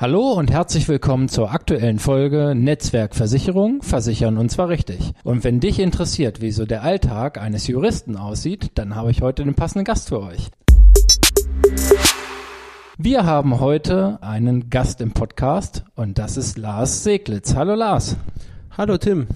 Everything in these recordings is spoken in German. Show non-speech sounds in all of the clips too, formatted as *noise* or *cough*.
Hallo und herzlich willkommen zur aktuellen Folge Netzwerkversicherung, versichern und zwar richtig. Und wenn dich interessiert, wie so der Alltag eines Juristen aussieht, dann habe ich heute den passenden Gast für euch. Wir haben heute einen Gast im Podcast und das ist Lars Seglitz. Hallo Lars. Hallo Tim.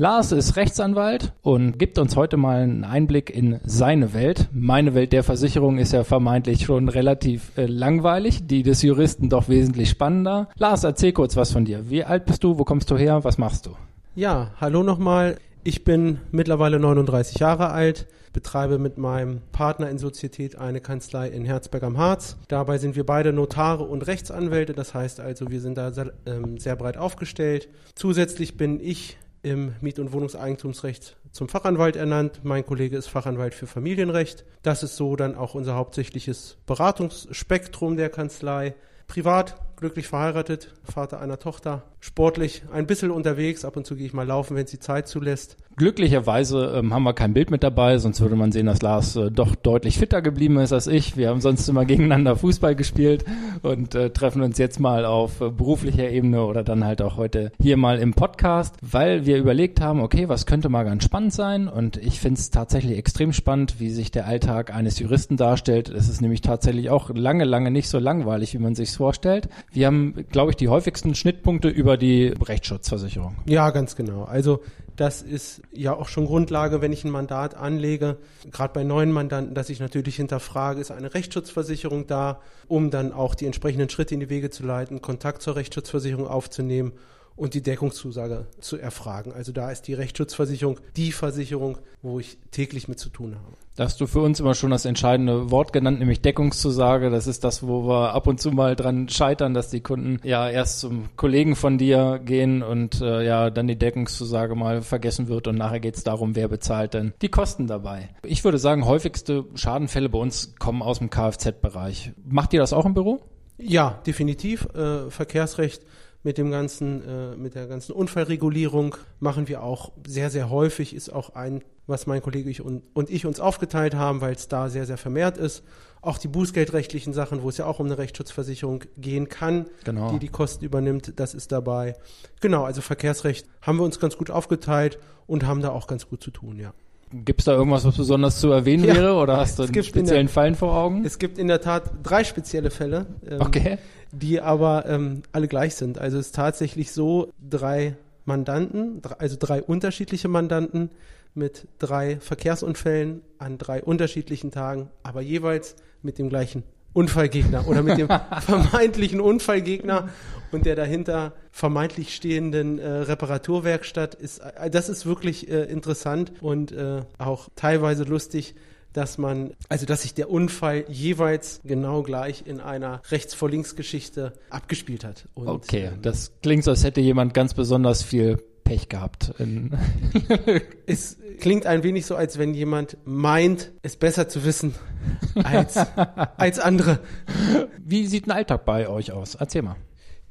Lars ist Rechtsanwalt und gibt uns heute mal einen Einblick in seine Welt. Meine Welt der Versicherung ist ja vermeintlich schon relativ äh, langweilig, die des Juristen doch wesentlich spannender. Lars, erzähl kurz was von dir. Wie alt bist du? Wo kommst du her? Was machst du? Ja, hallo nochmal. Ich bin mittlerweile 39 Jahre alt, betreibe mit meinem Partner in Sozietät eine Kanzlei in Herzberg am Harz. Dabei sind wir beide Notare und Rechtsanwälte, das heißt also, wir sind da sehr, ähm, sehr breit aufgestellt. Zusätzlich bin ich im Miet- und Wohnungseigentumsrecht zum Fachanwalt ernannt. Mein Kollege ist Fachanwalt für Familienrecht. Das ist so dann auch unser hauptsächliches Beratungsspektrum der Kanzlei. Privat glücklich verheiratet, Vater einer Tochter, sportlich ein bisschen unterwegs, ab und zu gehe ich mal laufen, wenn es die Zeit zulässt. Glücklicherweise ähm, haben wir kein Bild mit dabei, sonst würde man sehen, dass Lars äh, doch deutlich fitter geblieben ist als ich. Wir haben sonst immer gegeneinander Fußball gespielt und äh, treffen uns jetzt mal auf äh, beruflicher Ebene oder dann halt auch heute hier mal im Podcast, weil wir überlegt haben, okay, was könnte mal ganz spannend sein und ich finde es tatsächlich extrem spannend, wie sich der Alltag eines Juristen darstellt. Es ist nämlich tatsächlich auch lange, lange nicht so langweilig, wie man sich vorstellt. Wir haben, glaube ich, die häufigsten Schnittpunkte über die Rechtsschutzversicherung. Ja, ganz genau. Also das ist ja auch schon Grundlage, wenn ich ein Mandat anlege, gerade bei neuen Mandanten, dass ich natürlich hinterfrage, ist eine Rechtsschutzversicherung da, um dann auch die entsprechenden Schritte in die Wege zu leiten, Kontakt zur Rechtsschutzversicherung aufzunehmen und die Deckungszusage zu erfragen. Also da ist die Rechtsschutzversicherung die Versicherung, wo ich täglich mit zu tun habe. Da hast du für uns immer schon das entscheidende Wort genannt, nämlich Deckungszusage. Das ist das, wo wir ab und zu mal dran scheitern, dass die Kunden ja erst zum Kollegen von dir gehen und äh, ja dann die Deckungszusage mal vergessen wird und nachher geht es darum, wer bezahlt denn die Kosten dabei. Ich würde sagen, häufigste Schadenfälle bei uns kommen aus dem Kfz-Bereich. Macht ihr das auch im Büro? Ja, definitiv. Äh, Verkehrsrecht mit dem ganzen, äh, mit der ganzen Unfallregulierung machen wir auch sehr, sehr häufig, ist auch ein was mein Kollege ich und, und ich uns aufgeteilt haben, weil es da sehr, sehr vermehrt ist. Auch die bußgeldrechtlichen Sachen, wo es ja auch um eine Rechtsschutzversicherung gehen kann, genau. die die Kosten übernimmt, das ist dabei. Genau, also Verkehrsrecht haben wir uns ganz gut aufgeteilt und haben da auch ganz gut zu tun, ja. Gibt es da irgendwas, was besonders zu erwähnen ja, wäre oder hast du einen speziellen der, Fall vor Augen? Es gibt in der Tat drei spezielle Fälle, ähm, okay. Die aber ähm, alle gleich sind. Also es ist tatsächlich so, drei Mandanten, also drei unterschiedliche Mandanten, mit drei Verkehrsunfällen an drei unterschiedlichen Tagen, aber jeweils mit dem gleichen Unfallgegner oder mit dem *laughs* vermeintlichen Unfallgegner und der dahinter vermeintlich stehenden äh, Reparaturwerkstatt ist, äh, das ist wirklich äh, interessant und äh, auch teilweise lustig, dass man, also dass sich der Unfall jeweils genau gleich in einer rechts vor links Geschichte abgespielt hat. Und, okay, ähm, das klingt so, als hätte jemand ganz besonders viel Pech gehabt. *laughs* es klingt ein wenig so, als wenn jemand meint, es besser zu wissen als, *laughs* als andere. Wie sieht ein Alltag bei euch aus? Erzähl mal.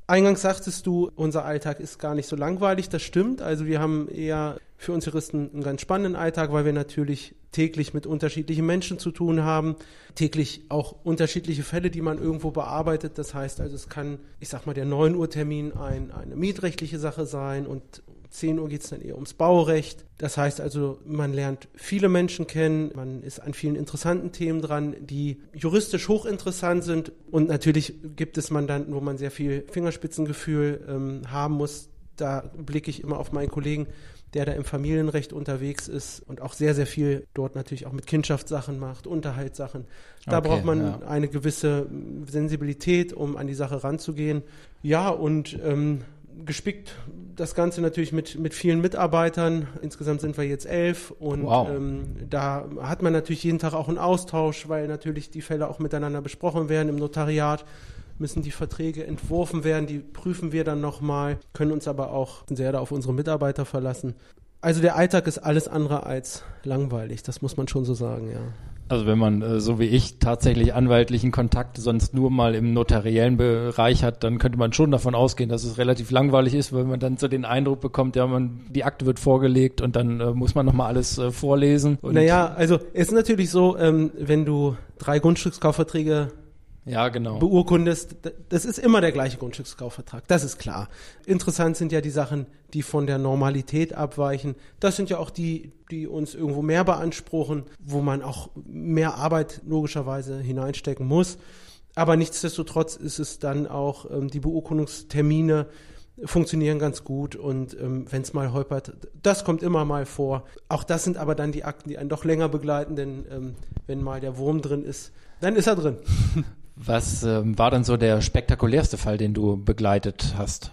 Eingangs sagtest du, unser Alltag ist gar nicht so langweilig. Das stimmt. Also wir haben eher für uns Juristen einen ganz spannenden Alltag, weil wir natürlich täglich mit unterschiedlichen Menschen zu tun haben, täglich auch unterschiedliche Fälle, die man irgendwo bearbeitet. Das heißt also, es kann, ich sag mal, der 9 Uhr Termin ein, eine mietrechtliche Sache sein und 10 Uhr geht es dann eher ums Baurecht. Das heißt also, man lernt viele Menschen kennen, man ist an vielen interessanten Themen dran, die juristisch hochinteressant sind. Und natürlich gibt es Mandanten, wo man sehr viel Fingerspitzengefühl ähm, haben muss. Da blicke ich immer auf meinen Kollegen, der da im Familienrecht unterwegs ist und auch sehr, sehr viel dort natürlich auch mit Kindschaftssachen macht, Unterhaltssachen. Da okay, braucht man ja. eine gewisse Sensibilität, um an die Sache ranzugehen. Ja, und ähm, gespickt das Ganze natürlich mit, mit vielen Mitarbeitern. Insgesamt sind wir jetzt elf und wow. ähm, da hat man natürlich jeden Tag auch einen Austausch, weil natürlich die Fälle auch miteinander besprochen werden im Notariat müssen die Verträge entworfen werden, die prüfen wir dann nochmal, können uns aber auch sehr da auf unsere Mitarbeiter verlassen. Also der Alltag ist alles andere als langweilig, das muss man schon so sagen, ja. Also wenn man, äh, so wie ich, tatsächlich anwaltlichen Kontakt sonst nur mal im notariellen Bereich hat, dann könnte man schon davon ausgehen, dass es relativ langweilig ist, weil man dann so den Eindruck bekommt, ja, man, die Akte wird vorgelegt und dann äh, muss man nochmal alles äh, vorlesen. naja, also es ist natürlich so, ähm, wenn du drei Grundstückskaufverträge ja, genau. beurkundest, das ist immer der gleiche Grundstückskaufvertrag, das ist klar. Interessant sind ja die Sachen, die von der Normalität abweichen. Das sind ja auch die, die uns irgendwo mehr beanspruchen, wo man auch mehr Arbeit logischerweise hineinstecken muss. Aber nichtsdestotrotz ist es dann auch ähm, die Beurkundungstermine funktionieren ganz gut und ähm, wenn es mal holpert, das kommt immer mal vor. Auch das sind aber dann die Akten, die einen doch länger begleiten, denn ähm, wenn mal der Wurm drin ist, dann ist er drin. *laughs* Was ähm, war denn so der spektakulärste Fall, den du begleitet hast?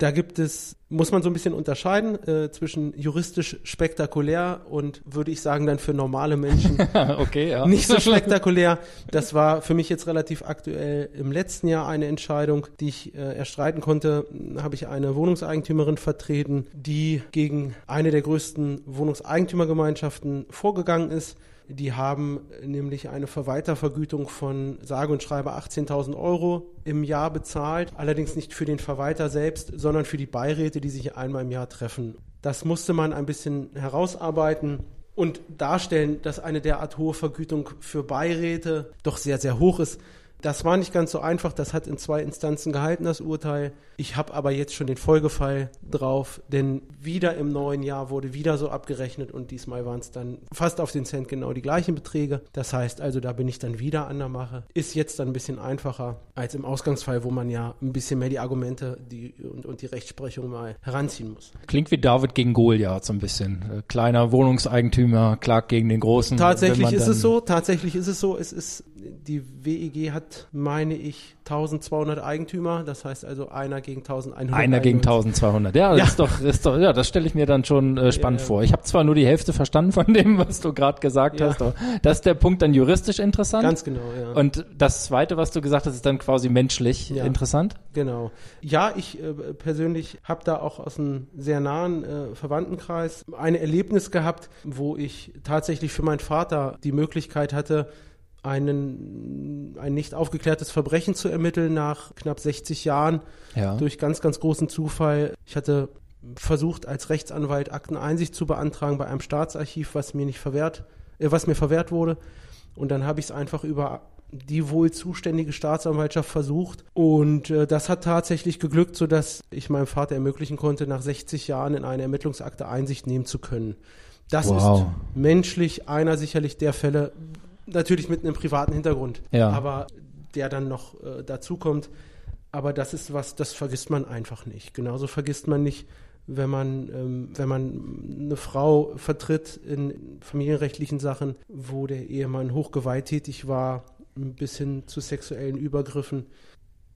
Da gibt es, muss man so ein bisschen unterscheiden äh, zwischen juristisch spektakulär und würde ich sagen dann für normale Menschen *laughs* okay, ja. nicht so spektakulär. Das war für mich jetzt relativ aktuell im letzten Jahr eine Entscheidung, die ich äh, erstreiten konnte. Habe ich eine Wohnungseigentümerin vertreten, die gegen eine der größten Wohnungseigentümergemeinschaften vorgegangen ist. Die haben nämlich eine Verwaltervergütung von sage und schreibe 18.000 Euro im Jahr bezahlt. Allerdings nicht für den Verwalter selbst, sondern für die Beiräte, die sich einmal im Jahr treffen. Das musste man ein bisschen herausarbeiten und darstellen, dass eine derart hohe Vergütung für Beiräte doch sehr, sehr hoch ist. Das war nicht ganz so einfach. Das hat in zwei Instanzen gehalten, das Urteil. Ich habe aber jetzt schon den Folgefall drauf, denn wieder im neuen Jahr wurde wieder so abgerechnet und diesmal waren es dann fast auf den Cent genau die gleichen Beträge. Das heißt also, da bin ich dann wieder an der Mache. Ist jetzt dann ein bisschen einfacher als im Ausgangsfall, wo man ja ein bisschen mehr die Argumente die, und, und die Rechtsprechung mal heranziehen muss. Klingt wie David gegen Goliath so ein bisschen. Äh, kleiner Wohnungseigentümer klagt gegen den großen. Tatsächlich ist es so, tatsächlich ist es so. Es ist, die WEG hat, meine ich, 1200 Eigentümer. Das heißt also einer gegen 1100. Einer gegen 1200. Ja, das ja. ist doch, ist doch, ja, das stelle ich mir dann schon äh, spannend ja, vor. Ich habe zwar nur die Hälfte verstanden von dem, was du gerade gesagt hast. Aber das ist der Punkt dann juristisch interessant. Ganz genau, ja. Und das zweite, was du gesagt hast, ist dann quasi menschlich interessant. Genau. Ja, ich äh, persönlich habe da auch aus einem sehr nahen äh, Verwandtenkreis ein Erlebnis gehabt, wo ich tatsächlich für meinen Vater die Möglichkeit hatte, einen, ein nicht aufgeklärtes Verbrechen zu ermitteln nach knapp 60 Jahren ja. durch ganz, ganz großen Zufall. Ich hatte versucht, als Rechtsanwalt Akteneinsicht zu beantragen bei einem Staatsarchiv, was mir nicht verwehrt, äh, was mir verwehrt wurde. Und dann habe ich es einfach über die wohl zuständige Staatsanwaltschaft versucht. Und äh, das hat tatsächlich geglückt, sodass ich meinem Vater ermöglichen konnte, nach 60 Jahren in eine Ermittlungsakte Einsicht nehmen zu können. Das wow. ist menschlich einer sicherlich der Fälle, natürlich mit einem privaten Hintergrund, ja. aber der dann noch äh, dazukommt. Aber das ist was, das vergisst man einfach nicht. Genauso vergisst man nicht, wenn man, ähm, wenn man eine Frau vertritt in familienrechtlichen Sachen, wo der Ehemann hochgewalttätig war, bis hin zu sexuellen Übergriffen,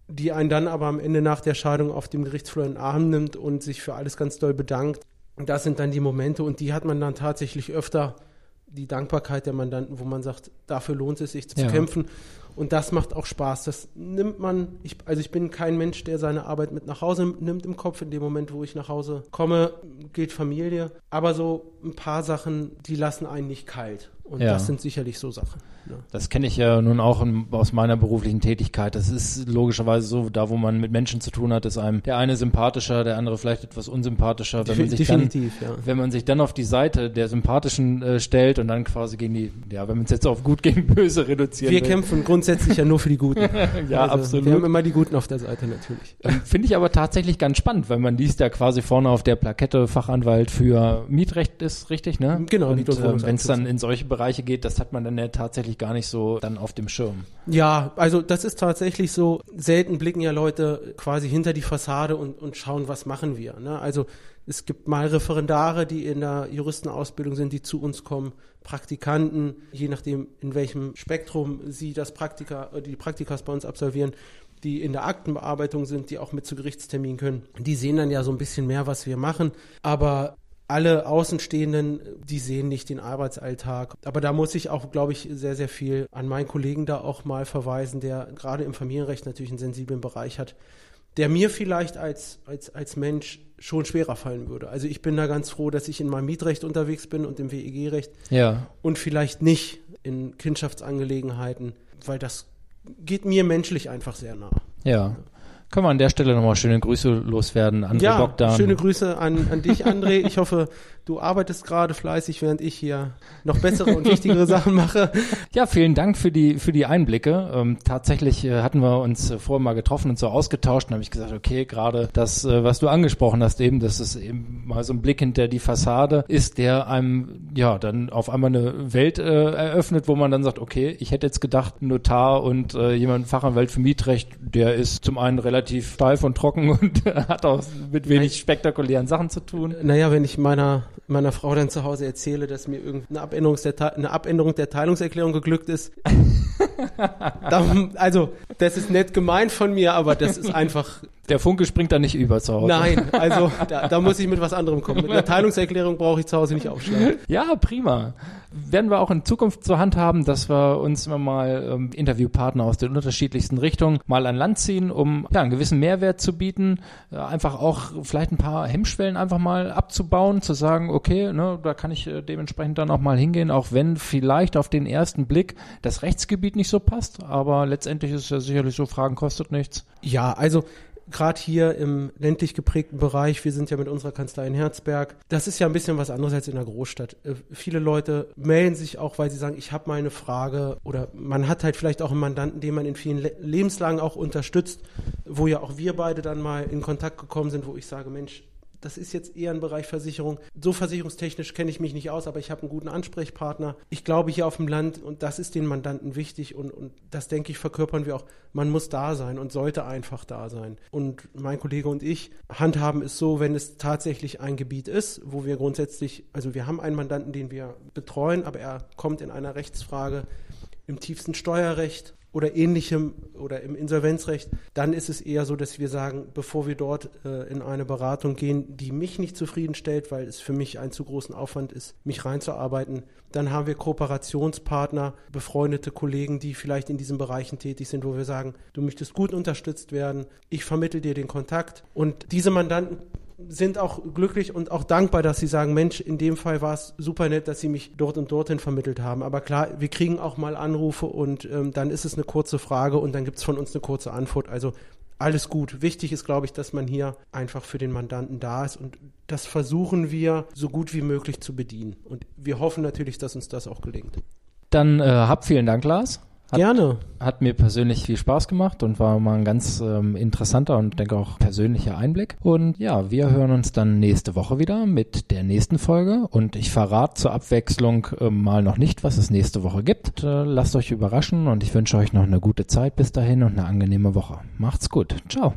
die einen dann aber am Ende nach der Scheidung auf dem Gerichtsflur in den Arm nimmt und sich für alles ganz doll bedankt. Das sind dann die Momente und die hat man dann tatsächlich öfter die Dankbarkeit der Mandanten, wo man sagt, dafür lohnt es sich zu ja. kämpfen. Und das macht auch Spaß. Das nimmt man, ich, also ich bin kein Mensch, der seine Arbeit mit nach Hause nimmt im Kopf. In dem Moment, wo ich nach Hause komme, geht Familie. Aber so ein paar Sachen, die lassen einen nicht kalt. Und ja. das sind sicherlich so Sachen. Ja. Das kenne ich ja nun auch in, aus meiner beruflichen Tätigkeit. Das ist logischerweise so, da wo man mit Menschen zu tun hat, ist einem der eine sympathischer, der andere vielleicht etwas unsympathischer. Wenn man sich Definitiv, dann, ja. Wenn man sich dann auf die Seite der Sympathischen äh, stellt und dann quasi gegen die, ja, wenn man es jetzt auf gut gegen böse reduziert. Wir will. kämpfen grundsätzlich ja nur für die Guten. *laughs* ja, also, absolut. Wir haben immer die Guten auf der Seite natürlich. Ähm, finde ich aber tatsächlich ganz spannend, weil man liest ja quasi vorne auf der Plakette Fachanwalt für Mietrecht ist, richtig, ne? Genau. Und äh, wenn es dann in solche Bereiche geht, geht, das hat man dann ja tatsächlich gar nicht so dann auf dem Schirm. Ja, also das ist tatsächlich so, selten blicken ja Leute quasi hinter die Fassade und, und schauen, was machen wir. Ne? Also es gibt mal Referendare, die in der Juristenausbildung sind, die zu uns kommen, Praktikanten, je nachdem, in welchem Spektrum sie das Praktika, äh, die Praktikas bei uns absolvieren, die in der Aktenbearbeitung sind, die auch mit zu Gerichtstermin können. Die sehen dann ja so ein bisschen mehr, was wir machen. Aber alle Außenstehenden, die sehen nicht den Arbeitsalltag. Aber da muss ich auch, glaube ich, sehr, sehr viel an meinen Kollegen da auch mal verweisen, der gerade im Familienrecht natürlich einen sensiblen Bereich hat, der mir vielleicht als, als, als Mensch schon schwerer fallen würde. Also ich bin da ganz froh, dass ich in meinem Mietrecht unterwegs bin und im WEG-Recht ja. und vielleicht nicht in Kindschaftsangelegenheiten, weil das geht mir menschlich einfach sehr nah. Ja. Können wir an der Stelle nochmal schöne Grüße loswerden, André ja, Bogdan. schöne Grüße an, an dich, André. Ich hoffe, du arbeitest gerade fleißig, während ich hier noch bessere und wichtigere *laughs* Sachen mache. Ja, vielen Dank für die, für die Einblicke. Ähm, tatsächlich äh, hatten wir uns äh, vorher mal getroffen und so ausgetauscht und habe ich gesagt, okay, gerade das, äh, was du angesprochen hast, eben, dass es eben mal so ein Blick hinter die Fassade ist, der einem ja dann auf einmal eine Welt äh, eröffnet, wo man dann sagt, okay, ich hätte jetzt gedacht, Notar und äh, jemand Fachanwalt für Mietrecht, der ist zum einen relativ steif und trocken *laughs* und hat auch mit wenig spektakulären Sachen zu tun. Naja, wenn ich meiner meiner Frau dann zu Hause erzähle, dass mir irgendeine Abänderung der, eine Abänderung der Teilungserklärung geglückt ist. *laughs* dann, also, das ist nett gemeint von mir, aber das ist einfach. Der Funke springt da nicht über zu Hause. Nein, also *laughs* da, da muss ich mit was anderem kommen. Mit einer Teilungserklärung brauche ich zu Hause nicht aufschlagen. Ja, prima werden wir auch in Zukunft zur Hand haben, dass wir uns immer mal ähm, Interviewpartner aus den unterschiedlichsten Richtungen mal an Land ziehen, um ja, einen gewissen Mehrwert zu bieten, äh, einfach auch vielleicht ein paar Hemmschwellen einfach mal abzubauen, zu sagen, okay, ne, da kann ich äh, dementsprechend dann auch mal hingehen, auch wenn vielleicht auf den ersten Blick das Rechtsgebiet nicht so passt, aber letztendlich ist es ja sicherlich so, Fragen kostet nichts. Ja, also gerade hier im ländlich geprägten Bereich, wir sind ja mit unserer Kanzlei in Herzberg, das ist ja ein bisschen was anderes als in der Großstadt. Äh, viele Leute melden sich auch, weil sie sagen, ich habe mal eine Frage oder man hat halt vielleicht auch einen Mandanten, den man in vielen Le Lebenslagen auch unterstützt, wo ja auch wir beide dann mal in Kontakt gekommen sind, wo ich sage, Mensch, das ist jetzt eher ein Bereich Versicherung. So versicherungstechnisch kenne ich mich nicht aus, aber ich habe einen guten Ansprechpartner. Ich glaube hier auf dem Land, und das ist den Mandanten wichtig und, und das denke ich, verkörpern wir auch. Man muss da sein und sollte einfach da sein. Und mein Kollege und ich handhaben es so, wenn es tatsächlich ein Gebiet ist, wo wir grundsätzlich, also wir haben einen Mandanten, den wir betreuen, aber er kommt in einer Rechtsfrage im tiefsten Steuerrecht oder ähnlichem oder im Insolvenzrecht, dann ist es eher so, dass wir sagen, bevor wir dort äh, in eine Beratung gehen, die mich nicht zufriedenstellt, weil es für mich einen zu großen Aufwand ist, mich reinzuarbeiten, dann haben wir Kooperationspartner, befreundete Kollegen, die vielleicht in diesen Bereichen tätig sind, wo wir sagen, du möchtest gut unterstützt werden, ich vermittel dir den Kontakt. Und diese Mandanten sind auch glücklich und auch dankbar, dass sie sagen, Mensch, in dem Fall war es super nett, dass sie mich dort und dorthin vermittelt haben. Aber klar, wir kriegen auch mal Anrufe und ähm, dann ist es eine kurze Frage und dann gibt es von uns eine kurze Antwort. Also alles gut. Wichtig ist, glaube ich, dass man hier einfach für den Mandanten da ist und das versuchen wir so gut wie möglich zu bedienen. Und wir hoffen natürlich, dass uns das auch gelingt. Dann äh, hab vielen Dank, Lars. Hat, Gerne. Hat mir persönlich viel Spaß gemacht und war mal ein ganz ähm, interessanter und denke auch persönlicher Einblick. Und ja, wir hören uns dann nächste Woche wieder mit der nächsten Folge. Und ich verrate zur Abwechslung äh, mal noch nicht, was es nächste Woche gibt. Äh, lasst euch überraschen und ich wünsche euch noch eine gute Zeit bis dahin und eine angenehme Woche. Macht's gut. Ciao.